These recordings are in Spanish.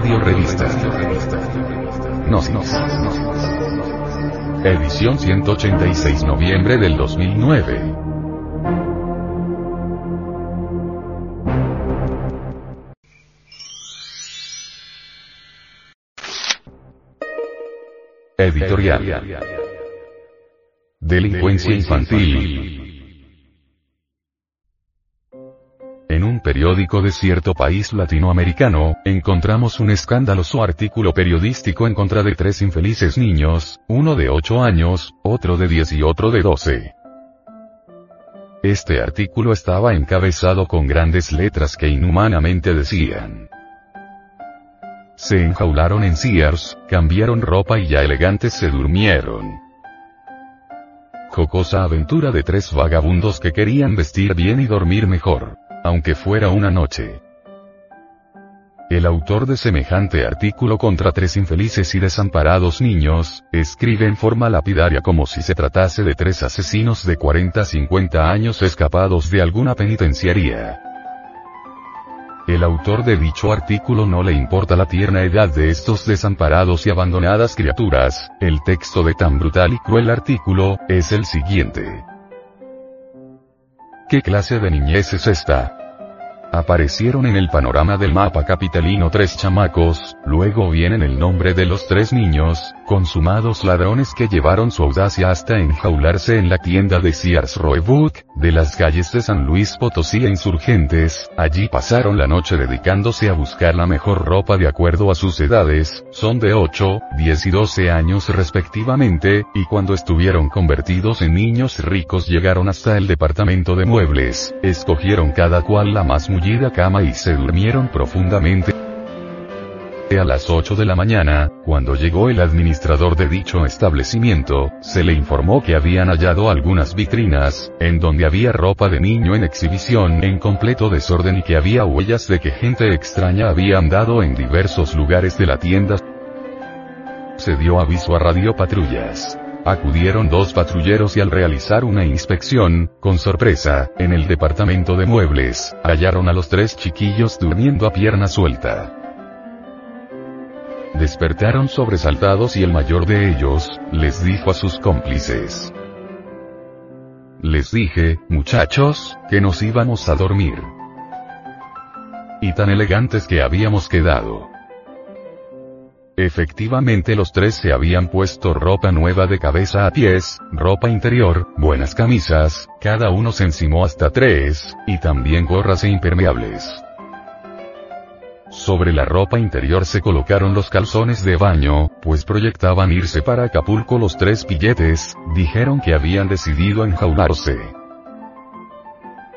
Audio Revista. Gnosis. Edición 186 noviembre del 2009. Editorial. Delincuencia infantil. Periódico de cierto país latinoamericano, encontramos un escandaloso artículo periodístico en contra de tres infelices niños, uno de 8 años, otro de 10 y otro de 12. Este artículo estaba encabezado con grandes letras que inhumanamente decían. Se enjaularon en Sears, cambiaron ropa y ya elegantes se durmieron. Jocosa aventura de tres vagabundos que querían vestir bien y dormir mejor aunque fuera una noche. El autor de semejante artículo contra tres infelices y desamparados niños, escribe en forma lapidaria como si se tratase de tres asesinos de 40-50 años escapados de alguna penitenciaría. El autor de dicho artículo no le importa la tierna edad de estos desamparados y abandonadas criaturas, el texto de tan brutal y cruel artículo, es el siguiente. ¿Qué clase de niñez es esta? Aparecieron en el panorama del mapa capitalino tres chamacos, luego vienen el nombre de los tres niños, consumados ladrones que llevaron su audacia hasta enjaularse en la tienda de Sears Roebuck, de las calles de San Luis Potosí e Insurgentes, allí pasaron la noche dedicándose a buscar la mejor ropa de acuerdo a sus edades, son de 8, 10 y 12 años respectivamente, y cuando estuvieron convertidos en niños ricos llegaron hasta el departamento de muebles, escogieron cada cual la más cama y se durmieron profundamente. A las 8 de la mañana, cuando llegó el administrador de dicho establecimiento, se le informó que habían hallado algunas vitrinas, en donde había ropa de niño en exhibición en completo desorden y que había huellas de que gente extraña había andado en diversos lugares de la tienda. Se dio aviso a radio patrullas. Acudieron dos patrulleros y al realizar una inspección, con sorpresa, en el departamento de muebles, hallaron a los tres chiquillos durmiendo a pierna suelta. Despertaron sobresaltados y el mayor de ellos, les dijo a sus cómplices. Les dije, muchachos, que nos íbamos a dormir. Y tan elegantes que habíamos quedado. Efectivamente los tres se habían puesto ropa nueva de cabeza a pies, ropa interior, buenas camisas, cada uno se encimó hasta tres, y también gorras e impermeables. Sobre la ropa interior se colocaron los calzones de baño, pues proyectaban irse para Acapulco los tres pilletes, dijeron que habían decidido enjaularse.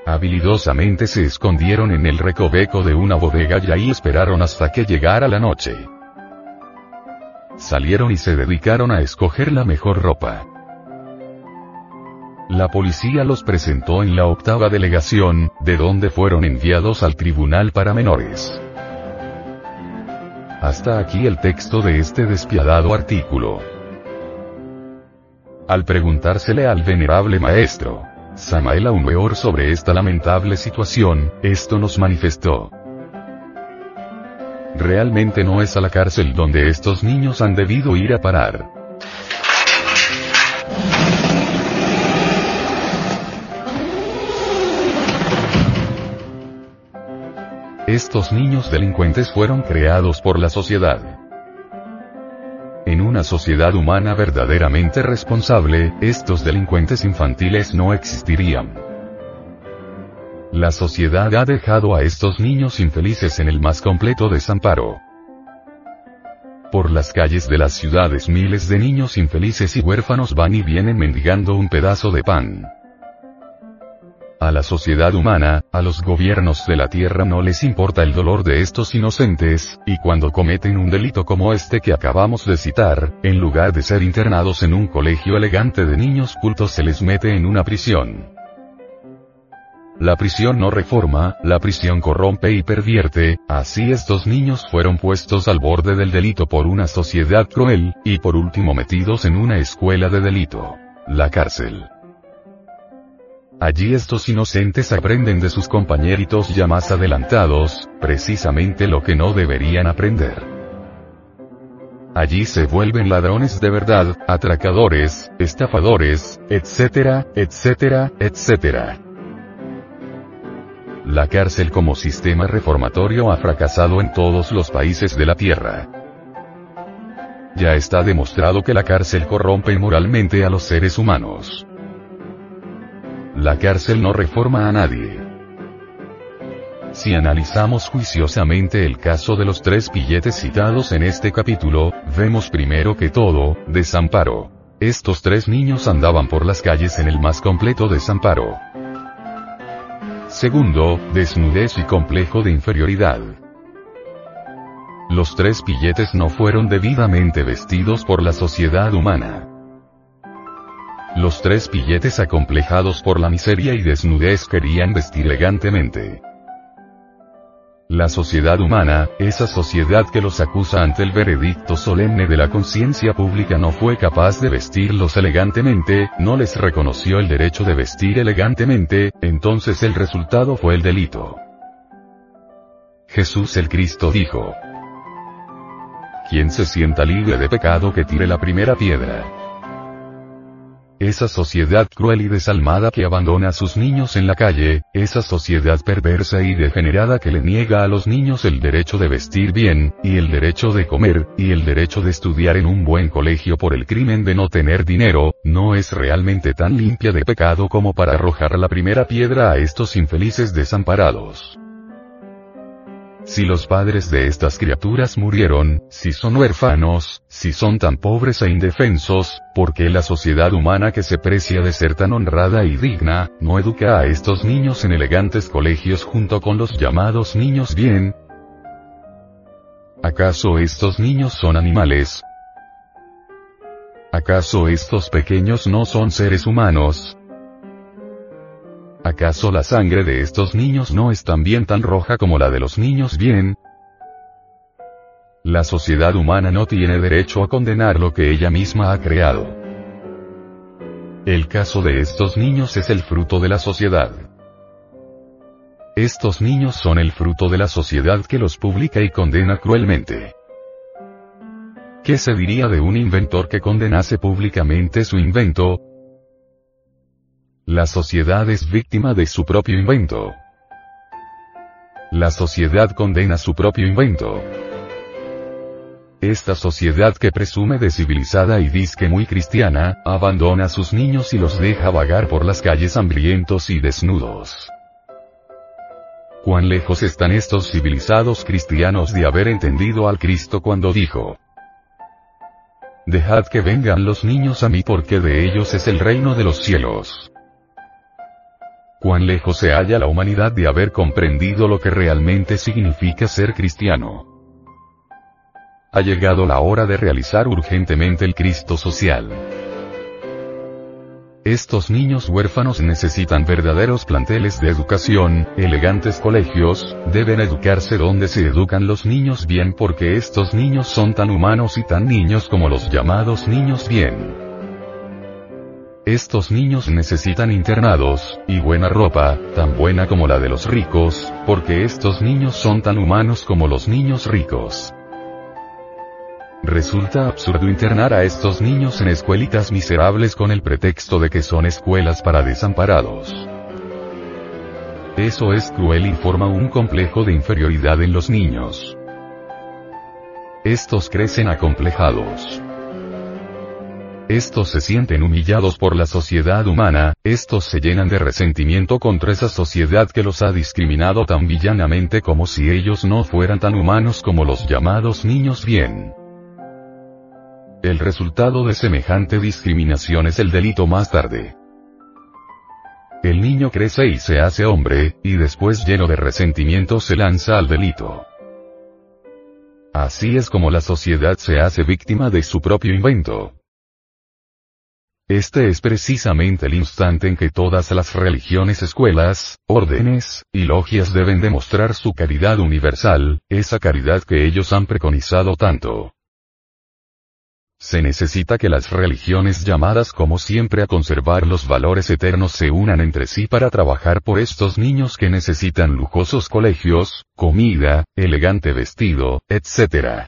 Habilidosamente se escondieron en el recoveco de una bodega y ahí esperaron hasta que llegara la noche. Salieron y se dedicaron a escoger la mejor ropa. La policía los presentó en la octava delegación, de donde fueron enviados al tribunal para menores. Hasta aquí el texto de este despiadado artículo. Al preguntársele al venerable maestro, Samael Aumeor sobre esta lamentable situación, esto nos manifestó. Realmente no es a la cárcel donde estos niños han debido ir a parar. Estos niños delincuentes fueron creados por la sociedad. En una sociedad humana verdaderamente responsable, estos delincuentes infantiles no existirían. La sociedad ha dejado a estos niños infelices en el más completo desamparo. Por las calles de las ciudades miles de niños infelices y huérfanos van y vienen mendigando un pedazo de pan. A la sociedad humana, a los gobiernos de la tierra no les importa el dolor de estos inocentes, y cuando cometen un delito como este que acabamos de citar, en lugar de ser internados en un colegio elegante de niños cultos se les mete en una prisión. La prisión no reforma, la prisión corrompe y pervierte, así estos niños fueron puestos al borde del delito por una sociedad cruel, y por último metidos en una escuela de delito. La cárcel. Allí estos inocentes aprenden de sus compañeritos ya más adelantados, precisamente lo que no deberían aprender. Allí se vuelven ladrones de verdad, atracadores, estafadores, etcétera, etcétera, etcétera. La cárcel como sistema reformatorio ha fracasado en todos los países de la Tierra. Ya está demostrado que la cárcel corrompe moralmente a los seres humanos. La cárcel no reforma a nadie. Si analizamos juiciosamente el caso de los tres billetes citados en este capítulo, vemos primero que todo, desamparo. Estos tres niños andaban por las calles en el más completo desamparo. Segundo, desnudez y complejo de inferioridad. Los tres billetes no fueron debidamente vestidos por la sociedad humana. Los tres billetes acomplejados por la miseria y desnudez querían vestir elegantemente. La sociedad humana, esa sociedad que los acusa ante el veredicto solemne de la conciencia pública no fue capaz de vestirlos elegantemente, no les reconoció el derecho de vestir elegantemente, entonces el resultado fue el delito. Jesús el Cristo dijo, Quien se sienta libre de pecado que tire la primera piedra. Esa sociedad cruel y desalmada que abandona a sus niños en la calle, esa sociedad perversa y degenerada que le niega a los niños el derecho de vestir bien, y el derecho de comer, y el derecho de estudiar en un buen colegio por el crimen de no tener dinero, no es realmente tan limpia de pecado como para arrojar la primera piedra a estos infelices desamparados. Si los padres de estas criaturas murieron, si son huérfanos, si son tan pobres e indefensos, ¿por qué la sociedad humana que se precia de ser tan honrada y digna, no educa a estos niños en elegantes colegios junto con los llamados niños bien? ¿Acaso estos niños son animales? ¿Acaso estos pequeños no son seres humanos? ¿Acaso la sangre de estos niños no es también tan roja como la de los niños bien? La sociedad humana no tiene derecho a condenar lo que ella misma ha creado. El caso de estos niños es el fruto de la sociedad. Estos niños son el fruto de la sociedad que los publica y condena cruelmente. ¿Qué se diría de un inventor que condenase públicamente su invento, la sociedad es víctima de su propio invento. La sociedad condena su propio invento. Esta sociedad que presume de civilizada y disque muy cristiana, abandona a sus niños y los deja vagar por las calles hambrientos y desnudos. ¿Cuán lejos están estos civilizados cristianos de haber entendido al Cristo cuando dijo, Dejad que vengan los niños a mí porque de ellos es el reino de los cielos? Cuán lejos se halla la humanidad de haber comprendido lo que realmente significa ser cristiano. Ha llegado la hora de realizar urgentemente el Cristo social. Estos niños huérfanos necesitan verdaderos planteles de educación, elegantes colegios, deben educarse donde se educan los niños bien porque estos niños son tan humanos y tan niños como los llamados niños bien. Estos niños necesitan internados, y buena ropa, tan buena como la de los ricos, porque estos niños son tan humanos como los niños ricos. Resulta absurdo internar a estos niños en escuelitas miserables con el pretexto de que son escuelas para desamparados. Eso es cruel y forma un complejo de inferioridad en los niños. Estos crecen acomplejados. Estos se sienten humillados por la sociedad humana, estos se llenan de resentimiento contra esa sociedad que los ha discriminado tan villanamente como si ellos no fueran tan humanos como los llamados niños bien. El resultado de semejante discriminación es el delito más tarde. El niño crece y se hace hombre, y después lleno de resentimiento se lanza al delito. Así es como la sociedad se hace víctima de su propio invento. Este es precisamente el instante en que todas las religiones, escuelas, órdenes, y logias deben demostrar su caridad universal, esa caridad que ellos han preconizado tanto. Se necesita que las religiones llamadas como siempre a conservar los valores eternos se unan entre sí para trabajar por estos niños que necesitan lujosos colegios, comida, elegante vestido, etc.